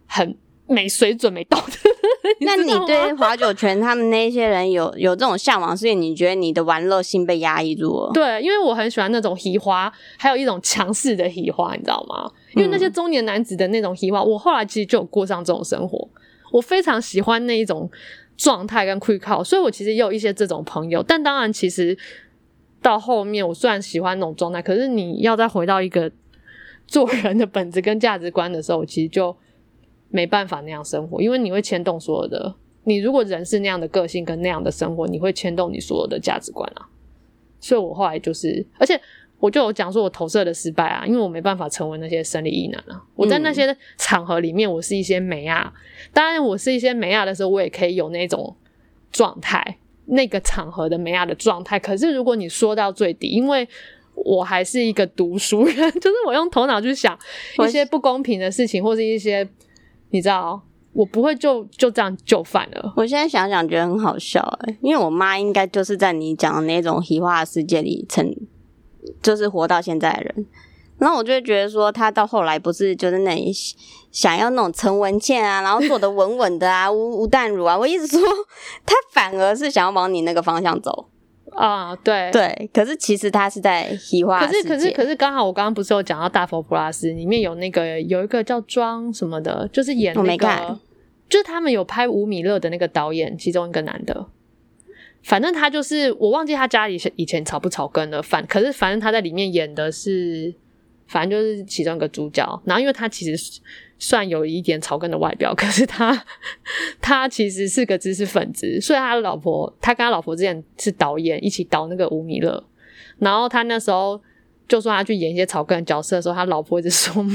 很。没水准、没道德。<laughs> 那你对华九泉他们那些人有有这种向往，所以你觉得你的玩乐性被压抑住了？对，因为我很喜欢那种喜花，还有一种强势的喜花，你知道吗？因为那些中年男子的那种喜花，我后来其实就有过上这种生活。我非常喜欢那一种状态跟亏靠，所以我其实也有一些这种朋友。但当然，其实到后面，我虽然喜欢那种状态，可是你要再回到一个做人的本质跟价值观的时候，其实就。没办法那样生活，因为你会牵动所有的。你如果人是那样的个性跟那样的生活，你会牵动你所有的价值观啊。所以我后来就是，而且我就有讲说我投射的失败啊，因为我没办法成为那些生理异能啊。我在那些场合里面，我是一些美亚，当然我是一些美亚的时候，我也可以有那种状态，那个场合的美亚的状态。可是如果你说到最底，因为我还是一个读书人，<laughs> 就是我用头脑去想一些不公平的事情，或是一些你知道，我不会就就这样就范了。我现在想想觉得很好笑哎，因为我妈应该就是在你讲的那种黑化世界里成，就是活到现在的人。然后我就会觉得说，她到后来不是就是那想要那种陈文倩啊，然后做的稳稳的啊，吴吴淡如啊，我一直说她反而是想要往你那个方向走。啊，对对，可是其实他是在西化。可是可是可是，刚好我刚刚不是有讲到《大佛普拉斯》里面有那个有一个叫庄什么的，就是演那个，就是他们有拍吴米勒的那个导演，其中一个男的。反正他就是我忘记他家里以前草不草根了，反可是反正他在里面演的是，反正就是其中一个主角。然后因为他其实。算有一点草根的外表，可是他他其实是个知识分子，所以他的老婆，他跟他老婆之前是导演，一起导那个吴米勒，然后他那时候就说他去演一些草根的角色的时候，他老婆一直说，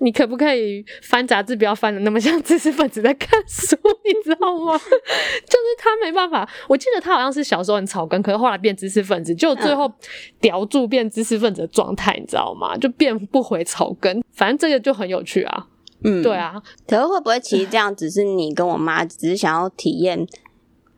你可不可以翻杂志不要翻的那么像知识分子在看书，你知道吗？<laughs> 就是他没办法，我记得他好像是小时候很草根，可是后来变知识分子，就最后叼住变知识分子的状态，你知道吗？就变不回草根，反正这个就很有趣啊。嗯，对啊，可是会不会其实这样只是你跟我妈只是想要体验，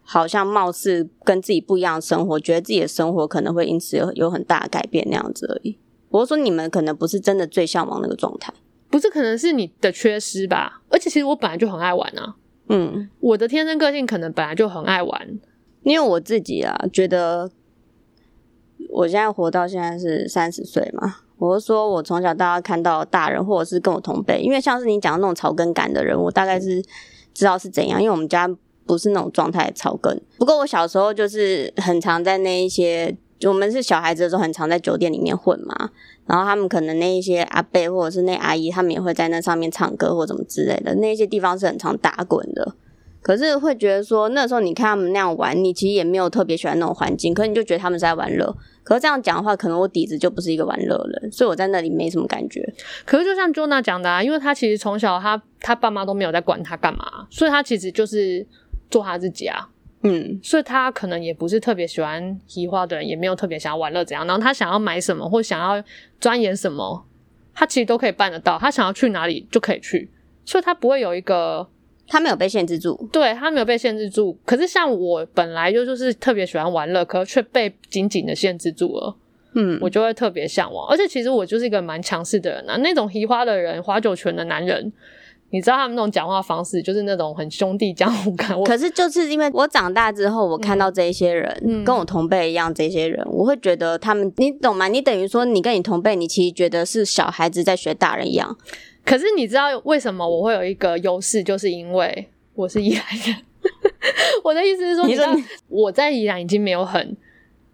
好像貌似跟自己不一样的生活，觉得自己的生活可能会因此有有很大的改变那样子而已。我说你们可能不是真的最向往那个状态，不是可能是你的缺失吧？而且其实我本来就很爱玩啊，嗯，我的天生个性可能本来就很爱玩，因为我自己啊觉得，我现在活到现在是三十岁嘛。我是说，我从小到大看到大人，或者是跟我同辈，因为像是你讲的那种草根感的人，我大概是知道是怎样。因为我们家不是那种状态草根，不过我小时候就是很常在那一些，我们是小孩子的时候，很常在酒店里面混嘛。然后他们可能那一些阿伯或者是那阿姨，他们也会在那上面唱歌或怎么之类的，那些地方是很常打滚的。可是会觉得说，那时候你看他们那样玩，你其实也没有特别喜欢那种环境，可是你就觉得他们是在玩乐。可是这样讲的话，可能我底子就不是一个玩乐人，所以我在那里没什么感觉。可是就像 Jona 讲的啊，因为他其实从小他他爸妈都没有在管他干嘛，所以他其实就是做他自己啊。嗯，所以他可能也不是特别喜欢移花的人，也没有特别想要玩乐怎样。然后他想要买什么或想要钻研什么，他其实都可以办得到。他想要去哪里就可以去，所以他不会有一个。他没有被限制住，对他没有被限制住。可是像我本来就就是特别喜欢玩乐，可却被紧紧的限制住了。嗯，我就会特别向往。而且其实我就是一个蛮强势的人啊，那种移花的人、花九泉的男人，你知道他们那种讲话方式，就是那种很兄弟江湖感。可是就是因为我长大之后，我看到这些人跟我同辈一样，这些人，我会觉得他们，你懂吗？你等于说你跟你同辈，你其实觉得是小孩子在学大人一样。可是你知道为什么我会有一个优势，就是因为我是宜兰人。<laughs> 我的意思是说，你知道我在宜兰已经没有很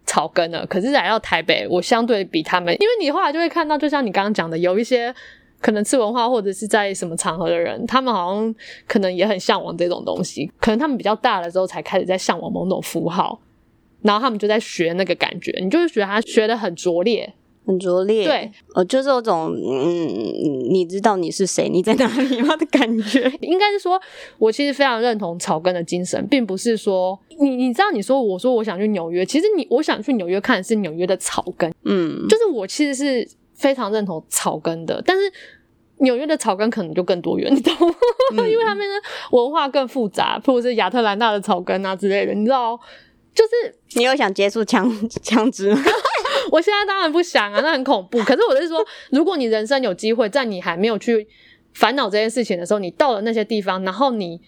草根了，可是来到台北，我相对比他们，因为你后来就会看到，就像你刚刚讲的，有一些可能吃文化或者是在什么场合的人，他们好像可能也很向往这种东西，可能他们比较大了之后才开始在向往某种符号，然后他们就在学那个感觉，你就是觉得他学的很拙劣。很拙劣，对，呃，就是有种，嗯，你知道你是谁，你在哪里吗的感觉。<laughs> 应该是说，我其实非常认同草根的精神，并不是说，你你知道，你说我说我想去纽约，其实你我想去纽约看的是纽约的草根，嗯，就是我其实是非常认同草根的，但是纽约的草根可能就更多元，你懂吗？<laughs> 因为他们的文化更复杂，或者是亚特兰大的草根啊之类的，你知道，就是你有想接触枪枪支吗？<laughs> 我现在当然不想啊，那很恐怖。可是我是说，如果你人生有机会，在你还没有去烦恼这件事情的时候，你到了那些地方，然后你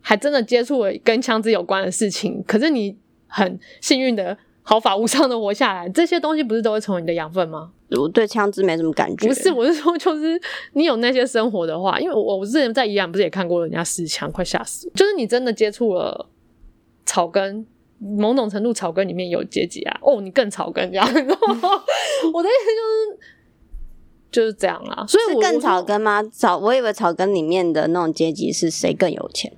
还真的接触了跟枪支有关的事情，可是你很幸运的毫发无伤的活下来，这些东西不是都会成为你的养分吗？我对枪支没什么感觉。不是，我是说，就是你有那些生活的话，因为我我之前在宜兰不是也看过人家试枪，快吓死。就是你真的接触了草根。某种程度，草根里面有阶级啊！哦，你更草根这样，<laughs> 我的意思就是就是这样啊。所以更草根吗？草，我以为草根里面的那种阶级是谁更有钱？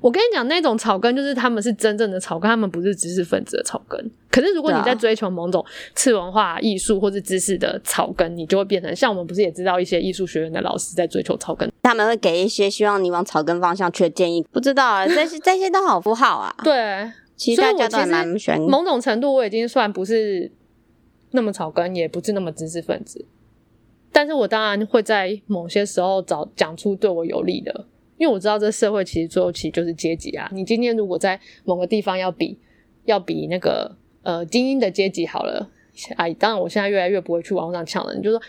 我跟你讲，那种草根就是他们是真正的草根，他们不是知识分子的草根。可是如果你在追求某种次文化艺术或是知识的草根，你就会变成像我们不是也知道一些艺术学院的老师在追求草根，他们会给一些希望你往草根方向去的建议。不知道啊，这些 <laughs> 这些都好符号啊。对。其实大家都蛮喜欢。某种程度，我已经算不是那么草根，也不是那么知识分子。但是我当然会在某些时候找讲出对我有利的，因为我知道这社会其实最后其实就是阶级啊。你今天如果在某个地方要比，要比那个呃精英的阶级好了，哎，当然我现在越来越不会去网上抢了。你就说，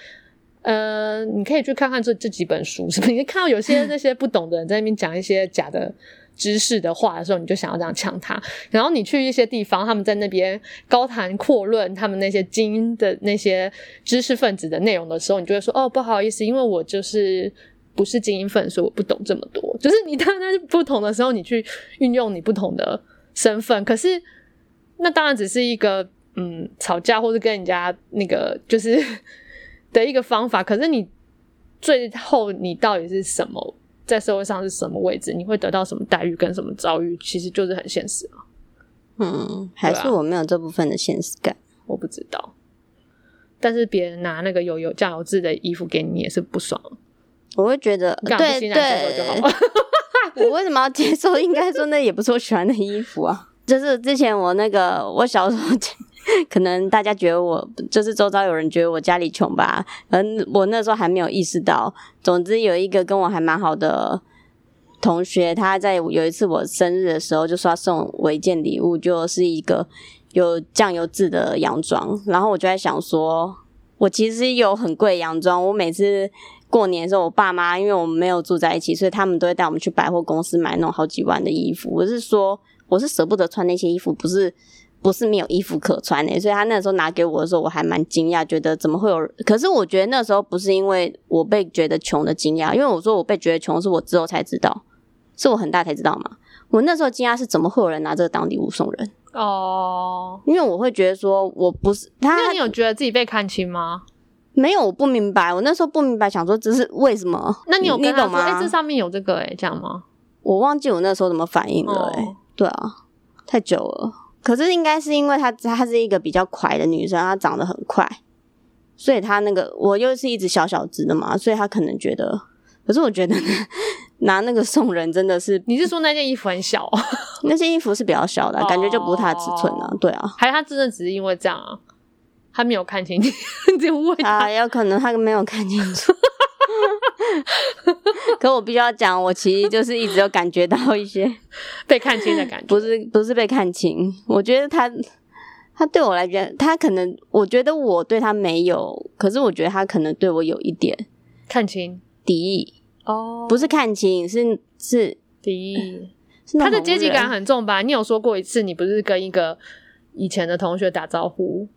呃，你可以去看看这这几本书，是不是？你看到有些 <laughs> 那些不懂的人在那边讲一些假的。知识的话的时候，你就想要这样抢他。然后你去一些地方，他们在那边高谈阔论他们那些精英的那些知识分子的内容的时候，你就会说：“哦，不好意思，因为我就是不是精英分，所以我不懂这么多。”就是你当然不同的时候，你去运用你不同的身份。可是那当然只是一个嗯吵架或者跟人家那个就是 <laughs> 的一个方法。可是你最后你到底是什么？在社会上是什么位置？你会得到什么待遇跟什么遭遇？其实就是很现实啊。嗯，还是我没有这部分的现实感，我不知道。但是别人拿那个有有酱油渍的衣服给你，也是不爽。我会觉得，对对，<laughs> 我为什么要接受？应该说，那也不是我喜欢的衣服啊。就是之前我那个，我小时候。可能大家觉得我就是周遭有人觉得我家里穷吧，嗯，我那时候还没有意识到。总之有一个跟我还蛮好的同学，他在有一次我生日的时候就说送我一件礼物，就是一个有酱油渍的洋装。然后我就在想说，我其实有很贵洋装，我每次过年的时候，我爸妈因为我们没有住在一起，所以他们都会带我们去百货公司买那种好几万的衣服。我是说，我是舍不得穿那些衣服，不是。不是没有衣服可穿诶，<laughs> 所以他那时候拿给我的时候，我还蛮惊讶，觉得怎么会有？可是我觉得那时候不是因为我被觉得穷的惊讶，因为我说我被觉得穷是我之后才知道，是我很大才知道嘛。我那时候惊讶是怎么会有人拿这个当礼物送人哦？因为我会觉得说我不是他，那你有觉得自己被看清吗？没有，我不明白，我那时候不明白，想说这是为什么？那你有你懂吗？哎，这上面有这个哎，这样吗？我忘记我那时候怎么反应了哎，对啊，太久了。可是应该是因为她她是一个比较快的女生，她长得很快，所以她那个我又是一直小小只的嘛，所以她可能觉得。可是我觉得 <laughs> 拿那个送人真的是，<laughs> 你是说那件衣服很小？<laughs> 那件衣服是比较小的，感觉就不是她的尺寸了。对啊，还是她真的只是因为这样啊？她没有看清，<laughs> 就问啊？有可能他没有看清楚。<laughs> 可我必须要讲，我其实就是一直有感觉到一些 <laughs> 被看清的感觉，不是不是被看清。我觉得他他对我来讲，他可能我觉得我对他没有，可是我觉得他可能对我有一点看清敌意哦，不是看清，是是敌意。他的阶级感很重吧？你有说过一次，你不是跟一个以前的同学打招呼，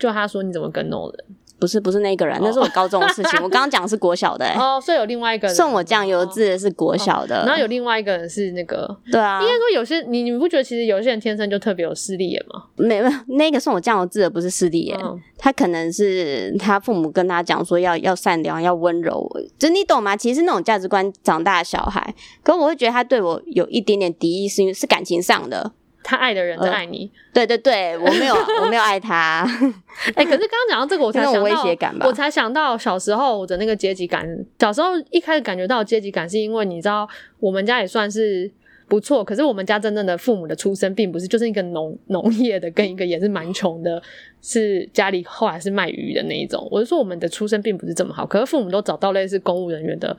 就他说你怎么跟那种人？不是不是那个人，那是我高中的事情。<laughs> 我刚刚讲的是国小的，哦，所以有另外一个人送我酱油字的是国小的，然后有另外一个人是那个，对啊，应该说有些你你不觉得其实有些人天生就特别有势利眼吗？没有，那个送我酱油字的不是势利眼，他可能是他父母跟他讲说要要善良要温柔，就你懂吗？其实那种价值观长大的小孩，可我会觉得他对我有一点点敌意，是因为是感情上的。他爱的人在爱你，对对对，<laughs> 我没有，我没有爱他。<laughs> 哎，可是刚刚讲到这个，我才想到，我才想到小时候我的那个阶级感。小时候一开始感觉到阶级感，是因为你知道，我们家也算是不错，可是我们家真正的父母的出身，并不是就是一个农农业的，跟一个也是蛮穷的，是家里后来是卖鱼的那一种。我是说我们的出身并不是这么好，可是父母都找到类似公务人员的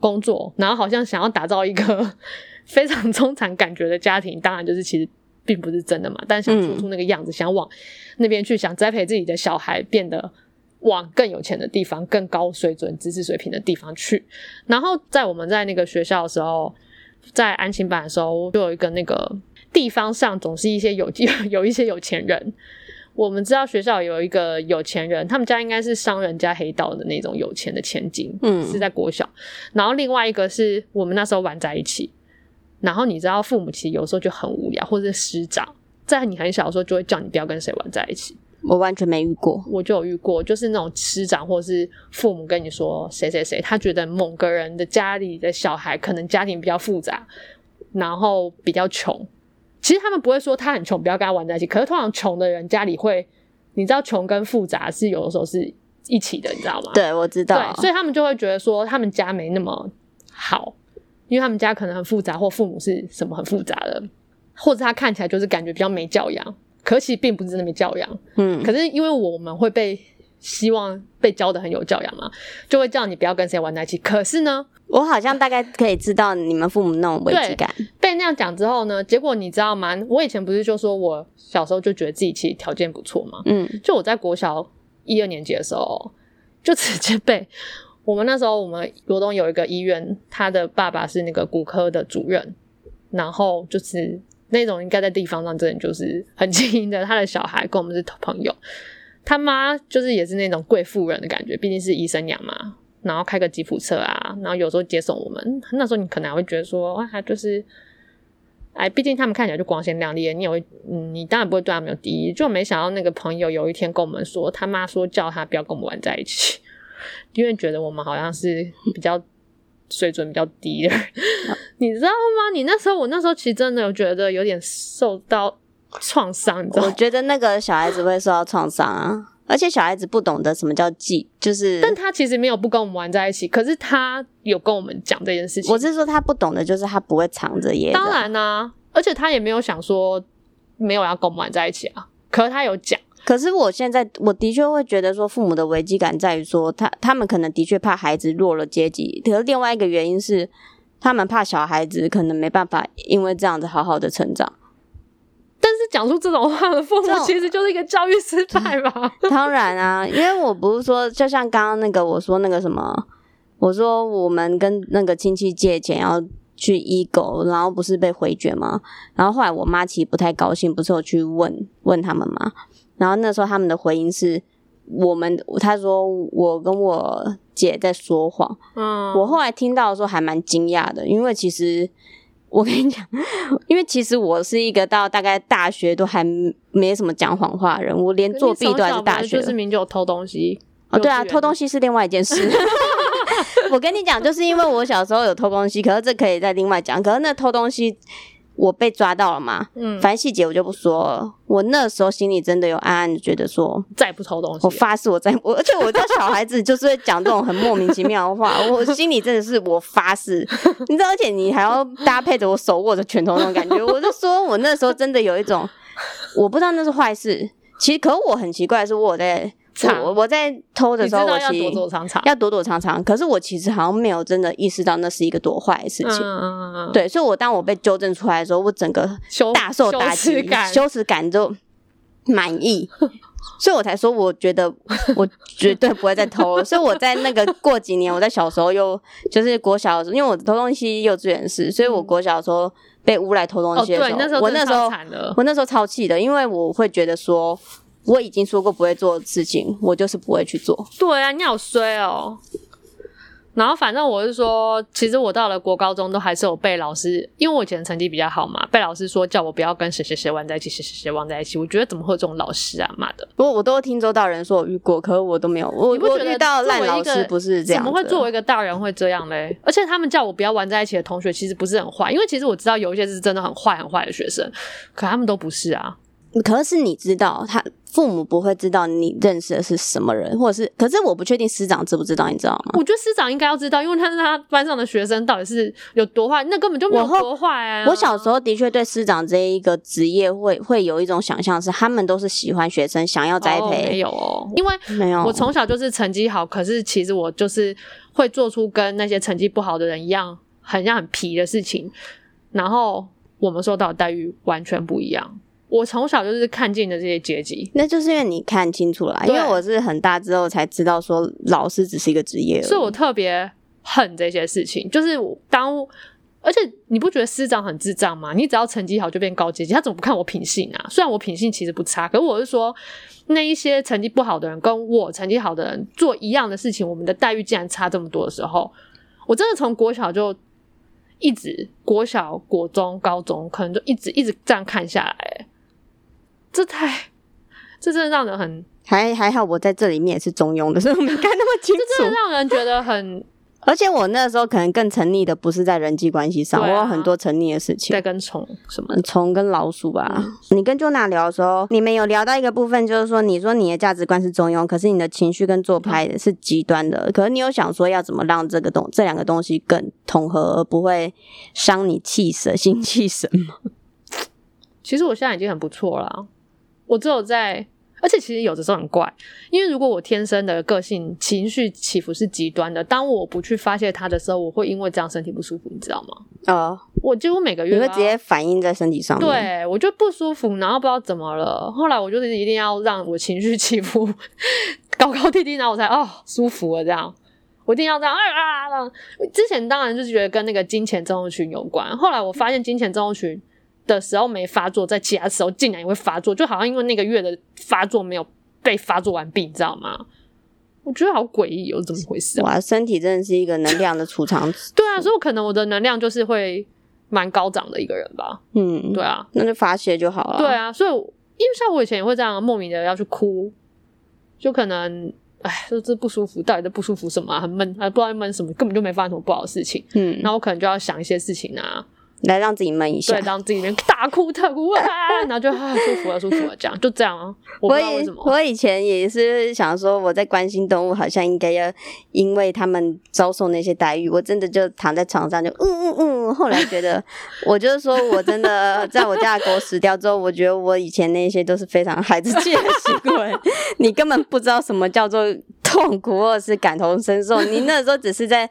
工作，然后好像想要打造一个 <laughs> 非常中产感觉的家庭，当然就是其实。并不是真的嘛，但想做出那个样子，想往那边去，想栽培自己的小孩，变得往更有钱的地方、更高水准、知识水平的地方去。然后在我们在那个学校的时候，在安亲班的时候，就有一个那个地方上总是一些有有一些有钱人。我们知道学校有一个有钱人，他们家应该是商人加黑道的那种有钱的千金，嗯，是在国小。然后另外一个是我们那时候玩在一起。然后你知道，父母其实有时候就很无聊，或者是师长在你很小的时候就会叫你不要跟谁玩在一起。我完全没遇过，我就有遇过，就是那种师长或者是父母跟你说谁谁谁，他觉得某个人的家里的小孩可能家庭比较复杂，然后比较穷。其实他们不会说他很穷，不要跟他玩在一起。可是通常穷的人家里会，你知道穷跟复杂是有的时候是一起的，你知道吗？对，我知道。对，所以他们就会觉得说他们家没那么好。因为他们家可能很复杂，或父母是什么很复杂的，或者他看起来就是感觉比较没教养，可其实并不是那么教养。嗯，可是因为我们会被希望被教的很有教养嘛，就会叫你不要跟谁玩在一起。可是呢，我好像大概可以知道你们父母那种危机感。被那样讲之后呢，结果你知道吗？我以前不是就说我小时候就觉得自己其实条件不错嘛。嗯，就我在国小一二年级的时候，就直接被我们那时候我们罗东有一个医院，他的爸爸是那个骨科的主任，然后就是那种应该在地方上真的就是很精英的，他的小孩跟我们是朋友。他妈就是也是那种贵妇人的感觉，毕竟是医生娘嘛，然后开个吉普车啊，然后有时候接送我们。那时候你可能还会觉得说，哇，他就是，哎，毕竟他们看起来就光鲜亮丽，你也会，嗯，你当然不会对他们有敌意。就没想到那个朋友有一天跟我们说，他妈说叫他不要跟我们玩在一起，因为觉得我们好像是比较水准比较低的，<laughs> 你知道吗？你那时候，我那时候其实真的有觉得有点受到。创伤，我觉得那个小孩子会受到创伤啊，而且小孩子不懂得什么叫记，就是，但他其实没有不跟我们玩在一起，可是他有跟我们讲这件事情。我是说他不懂的，就是他不会藏着掖。当然呢，而且他也没有想说没有要跟我们玩在一起啊，可是他有讲。可是我现在我的确会觉得说，父母的危机感在于说，他他们可能的确怕孩子落了阶级，可是另外一个原因是，他们怕小孩子可能没办法因为这样子好好的成长。但是讲出这种话的父母，其实就是一个教育失败吧？当然啊，因为我不是说，就像刚刚那个我说那个什么，我说我们跟那个亲戚借钱要去医狗，然后不是被回绝吗？然后后来我妈其实不太高兴，不是有去问问他们吗？然后那时候他们的回应是，我们他说我跟我姐在说谎。嗯，我后来听到的时候还蛮惊讶的，因为其实。我跟你讲，<laughs> 因为其实我是一个到大概大学都还没什么讲谎话的人，我连作弊都还是大学。就是明就偷东西哦，对啊，偷东西是另外一件事。<laughs> 我跟你讲，就是因为我小时候有偷东西，可是这可以再另外讲。可是那偷东西。我被抓到了嘛？嗯，反正细节我就不说了。我那时候心里真的有暗暗的觉得说，再不偷东西，我发誓我再我，而且我家小孩子就是会讲这种很莫名其妙的话，<laughs> 我心里真的是我发誓，你知道，而且你还要搭配着我手握着拳头那种感觉，<laughs> 我就说我那时候真的有一种，我不知道那是坏事。其实，可我很奇怪的是，我在。我我在偷的时候，我其实要躲躲藏藏，要躲躲藏藏。可是我其实好像没有真的意识到那是一个多坏的事情。对，所以，我当我被纠正出来的时候，我整个大受打击，羞耻感就满意。<laughs> 所以我才说，我觉得我绝对不会再偷了。所以我在那个过几年，我在小时候又就是国小的时候，因为我偷东西幼稚园是，所以我国小的时候被诬来偷东西的时候，我那时候我那时候超气的，因为我会觉得说。我已经说过不会做的事情，我就是不会去做。对啊，你好衰哦。然后反正我是说，其实我到了国高中都还是有被老师，因为我以前成绩比较好嘛，被老师说叫我不要跟谁谁谁玩在一起，谁谁谁玩在一起。我觉得怎么会有这种老师啊？妈的！不过我都听周大人说我遇过，可是我都没有。我我遇到烂老师不是这样？怎么会作为一个大人会这样嘞？而且他们叫我不要玩在一起的同学，其实不是很坏，因为其实我知道有一些是真的很坏很坏的学生，可他们都不是啊。可是你知道他。父母不会知道你认识的是什么人，或者是，可是我不确定师长知不知道，你知道吗？我觉得师长应该要知道，因为他是他班上的学生，到底是有多坏，那根本就没有多坏啊！我小时候的确对师长这一个职业会会有一种想象，是他们都是喜欢学生，想要栽培。没有哦，因为没有，我从小就是成绩好，可是其实我就是会做出跟那些成绩不好的人一样，很像很皮的事情，然后我们受到的待遇完全不一样。我从小就是看尽的这些阶级，那就是因为你看清楚了，因为我是很大之后才知道说老师只是一个职业，所以我特别恨这些事情。就是当，而且你不觉得师长很智障吗？你只要成绩好就变高阶级，他怎么不看我品性啊？虽然我品性其实不差，可是我是说，那一些成绩不好的人跟我成绩好的人做一样的事情，我们的待遇竟然差这么多的时候，我真的从国小就一直国小、国中、高中，可能就一直一直这样看下来。这太，这真的让人很还还好，我在这里面也是中庸的，所以我没看那么清楚。<laughs> 这真的让人觉得很，<laughs> 而且我那时候可能更沉溺的不是在人际关系上，我有很多沉溺的事情，在跟虫什么虫跟老鼠吧。你跟 Jona 聊的时候，你们有聊到一个部分，就是说你说你的价值观是中庸，可是你的情绪跟做派是极端的。可是你有想说要怎么让这个东这两个东西更统合，而不会伤你气神、心气神吗？<laughs> 其实我现在已经很不错了。我只有在，而且其实有的时候很怪，因为如果我天生的个性情绪起伏是极端的，当我不去发泄它的时候，我会因为这样身体不舒服，你知道吗？哦，我几乎每个月你会直接反映在身体上面。对我就不舒服，然后不知道怎么了，后来我就是一定要让我情绪起伏高高低低，然后我才哦舒服了这样。我一定要这样啊啊！之前当然就是觉得跟那个金钱症候群有关，后来我发现金钱症候群的时候没发作，在其他时候竟然也会发作，就好像因为那个月的发作没有被发作完毕，你知道吗？我觉得好诡异，哦怎么回事啊？哇，身体真的是一个能量的储藏。对啊，所以可能我的能量就是会蛮高涨的一个人吧。嗯，对啊，那就发泄就好了。对啊，所以因为像我以前也会这样莫名的要去哭，就可能。哎，就这不舒服，到底在不舒服什么？很闷，还不知道闷什么，根本就没发生什么不好的事情。嗯，那我可能就要想一些事情啊。来让自己闷一下，对，让自己面大哭特哭啊，<laughs> 然后就啊舒服了，舒服了，这样就这样啊。我以我以前也是想说，我在关心动物，好像应该要因为他们遭受那些待遇，我真的就躺在床上就嗯嗯嗯。后来觉得，<laughs> 我就是说我真的在我家的狗死掉之后，我觉得我以前那些都是非常孩子气的行为，<laughs> 你根本不知道什么叫做痛苦，或者是感同身受。你那时候只是在，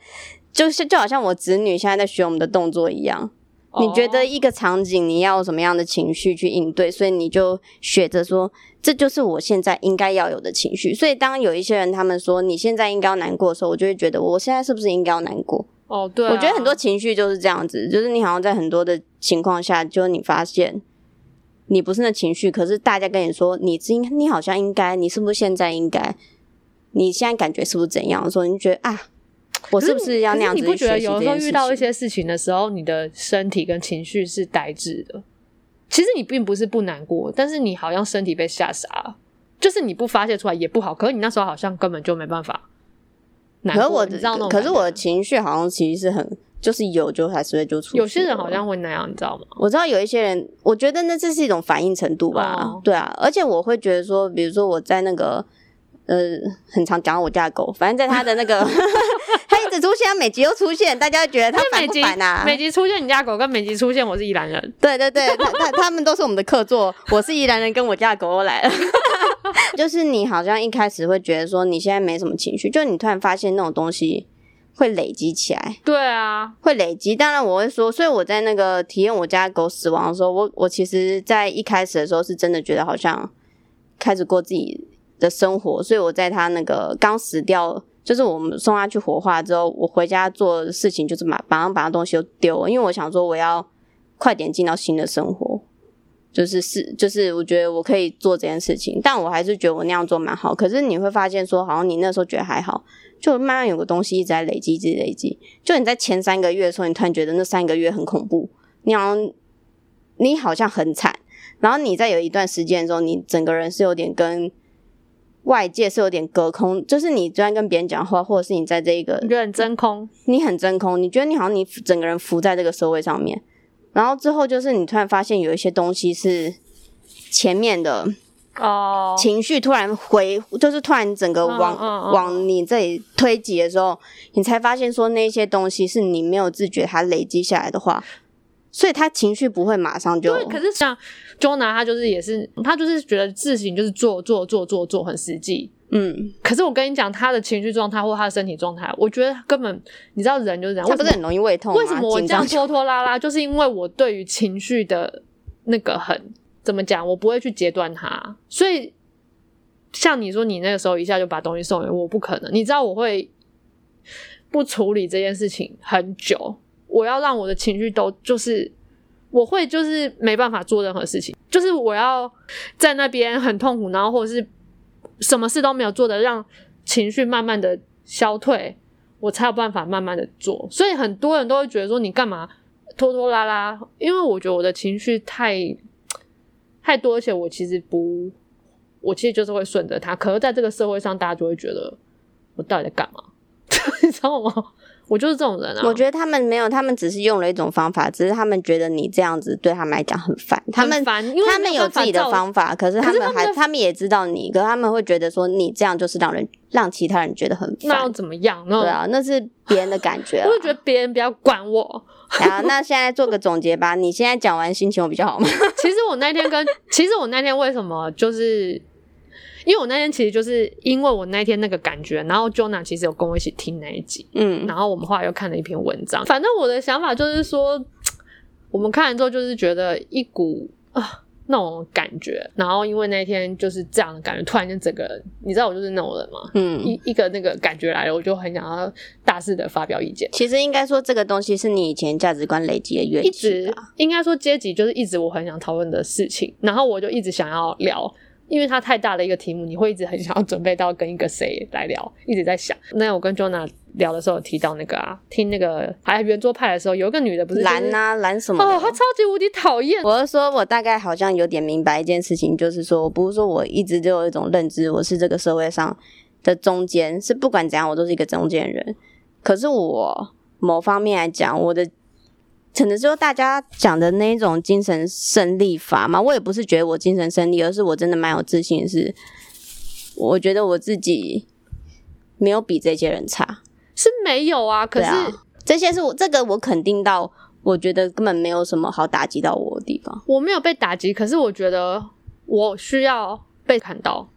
就是就好像我侄女现在在学我们的动作一样。你觉得一个场景你要什么样的情绪去应对，所以你就学着说，这就是我现在应该要有的情绪。所以当有一些人他们说你现在应该要难过的时候，我就会觉得我现在是不是应该要难过？哦，对，我觉得很多情绪就是这样子，就是你好像在很多的情况下，就你发现你不是那情绪，可是大家跟你说你应你好像应该，你是不是现在应该？你现在感觉是不是怎样？的时候，你觉得啊。我是不是要那样子？你不觉得有时候遇到一些事情的时候，你的身体跟情绪是呆滞的？其实你并不是不难过，但是你好像身体被吓傻了，就是你不发泄出来也不好。可是你那时候好像根本就没办法难过。你知道可是我的情绪好像其实是很，就是有就还是会就出。有些人好像会那样，你知道吗？我知道有一些人，我觉得那这是一种反应程度吧。对啊，而且我会觉得说，比如说我在那个。呃，很常讲我家的狗，反正在他的那个，出现，每集都出现，大家觉得他烦不烦啊？每集出现你家狗，跟每集出现我是宜兰人，对对对，<laughs> 他他他们都是我们的客座，我是宜兰人，跟我家的狗狗来了。<laughs> 就是你好像一开始会觉得说你现在没什么情绪，就你突然发现那种东西会累积起来。对啊，会累积。当然我会说，所以我在那个体验我家狗死亡的时候，我我其实在一开始的时候是真的觉得好像开始过自己。的生活，所以我在他那个刚死掉，就是我们送他去火化之后，我回家做事情就是马马上把他东西都丢了，因为我想说我要快点进到新的生活，就是是就是我觉得我可以做这件事情，但我还是觉得我那样做蛮好。可是你会发现说，好像你那时候觉得还好，就慢慢有个东西一直在累积，一直累积。就你在前三个月的时候，你突然觉得那三个月很恐怖，你好像你好像很惨，然后你在有一段时间的时候，你整个人是有点跟。外界是有点隔空，就是你虽然跟别人讲话，或者是你在这一个，你觉得很真空，你很真空，你觉得你好像你整个人浮在这个社会上面，然后之后就是你突然发现有一些东西是前面的哦，情绪突然回，就是突然整个往往你这里推挤的时候，你才发现说那些东西是你没有自觉它累积下来的话。所以他情绪不会马上就。对，可是像 Jona，他就是也是，他就是觉得事情就是做做做做做很实际。嗯。可是我跟你讲，他的情绪状态或他的身体状态，我觉得根本你知道人就是这样。他不是很容易胃痛为什么我这样拖拖拉拉？就是因为我对于情绪的那个很怎么讲，我不会去截断它。所以像你说，你那个时候一下就把东西送给我，不可能。你知道我会不处理这件事情很久。我要让我的情绪都就是，我会就是没办法做任何事情，就是我要在那边很痛苦，然后或者是什么事都没有做的，让情绪慢慢的消退，我才有办法慢慢的做。所以很多人都会觉得说你干嘛拖拖拉拉？因为我觉得我的情绪太太多，而且我其实不，我其实就是会顺着它。可是在这个社会上，大家就会觉得我到底在干嘛？<laughs> 你知道吗？我就是这种人啊！我觉得他们没有，他们只是用了一种方法，只是他们觉得你这样子对他们来讲很烦。他们烦，因为他们有自己的方法，可是他们还他们也知道你，可他们会觉得说你这样就是让人让其他人觉得很烦。那要怎么样？对啊，那是别人的感觉。<laughs> 我就觉得别人不要管我，好，那现在做个总结吧。你现在讲完心情我比较好吗？<laughs> 其实我那天跟，其实我那天为什么就是，因为我那天其实就是因为我那天那个感觉，然后 Jonah 其实有跟我一起听那一集，嗯，然后我们后来又看了一篇文章。反正我的想法就是说，我们看完之后就是觉得一股啊。那种感觉，然后因为那天就是这样的感觉，突然间整个人，你知道我就是那种人吗？嗯，一一个那个感觉来了，我就很想要大肆的发表意见。其实应该说，这个东西是你以前价值观累积的原一直应该说，阶级就是一直我很想讨论的事情，然后我就一直想要聊。因为它太大的一个题目，你会一直很想要准备到跟一个谁来聊，一直在想。那我跟 Jonah 聊的时候提到那个啊，听那个还圆桌派的时候，有一个女的不是蓝啊蓝什么？哦，她超级无敌讨厌。我是说，我大概好像有点明白一件事情，就是说我不是说我一直就有一种认知，我是这个社会上的中间，是不管怎样我都是一个中间人。可是我某方面来讲，我的。可能就大家讲的那种精神胜利法嘛，我也不是觉得我精神胜利，而是我真的蛮有自信，是我觉得我自己没有比这些人差，是没有啊。可是这些是我这个我肯定到，我觉得根本没有什么好打击到我的地方。我没有被打击，可是我觉得我需要被看到，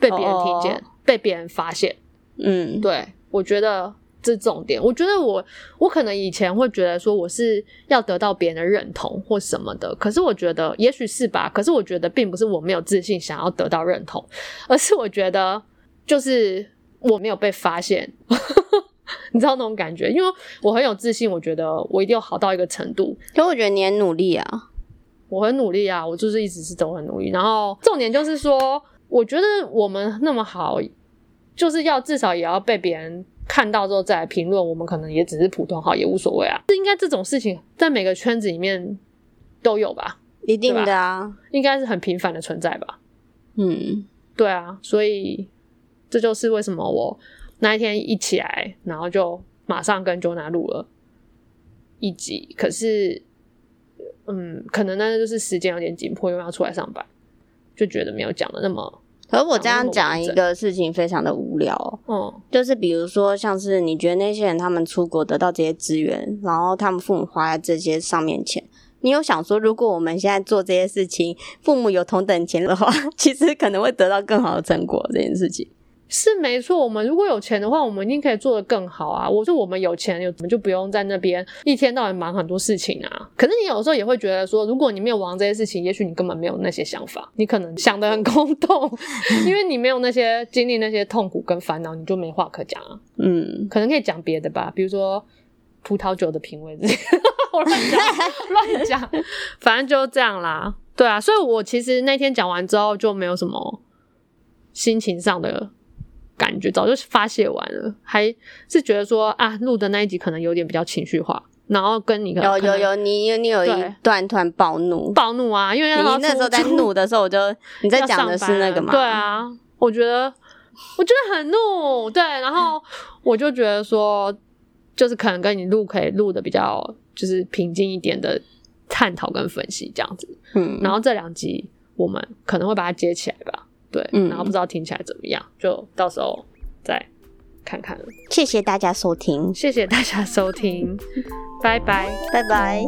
被别人听见，被别人发现。嗯，对，我觉得。这重点，我觉得我我可能以前会觉得说我是要得到别人的认同或什么的，可是我觉得也许是吧，可是我觉得并不是我没有自信想要得到认同，而是我觉得就是我没有被发现，<laughs> 你知道那种感觉？因为我很有自信，我觉得我一定要好到一个程度，可我觉得你很努力啊，我很努力啊，我就是一直是都很努力，然后重点就是说，我觉得我们那么好，就是要至少也要被别人。看到之后再来评论，我们可能也只是普通号，也无所谓啊。这应该这种事情在每个圈子里面都有吧？一定的啊，应该是很频繁的存在吧？嗯，对啊，所以这就是为什么我那一天一起来，然后就马上跟 Jona 录了一集。可是，嗯，可能那就是时间有点紧迫，因为要出来上班，就觉得没有讲的那么。而我这样讲一个事情非常的无聊，嗯，就是比如说像是你觉得那些人他们出国得到这些资源，然后他们父母花在这些上面钱，你有想说如果我们现在做这些事情，父母有同等钱的话，<laughs> 其实可能会得到更好的成果这件事情。是没错，我们如果有钱的话，我们一定可以做得更好啊！我说我们有钱，有我们就不用在那边一天到晚忙很多事情啊。可是你有时候也会觉得说，如果你没有忙这些事情，也许你根本没有那些想法，你可能想得很空洞，<laughs> 因为你没有那些经历那些痛苦跟烦恼，你就没话可讲啊。嗯，可能可以讲别的吧，比如说葡萄酒的品味这些，我乱讲乱讲，反正就这样啦。对啊，所以我其实那天讲完之后就没有什么心情上的。感觉早就发泄完了，还是觉得说啊，录的那一集可能有点比较情绪化，然后跟你有有有你你有一段突然暴怒。暴怒啊，因为你那时候在怒的时候，我就 <laughs> 你在讲的是那个嘛？对啊，我觉得我觉得很怒，对，然后我就觉得说，就是可能跟你录可以录的比较就是平静一点的探讨跟分析这样子，嗯，然后这两集我们可能会把它接起来吧。对，然后不知道听起来怎么样，就到时候再看看了。谢谢大家收听，谢谢大家收听，拜拜，拜拜。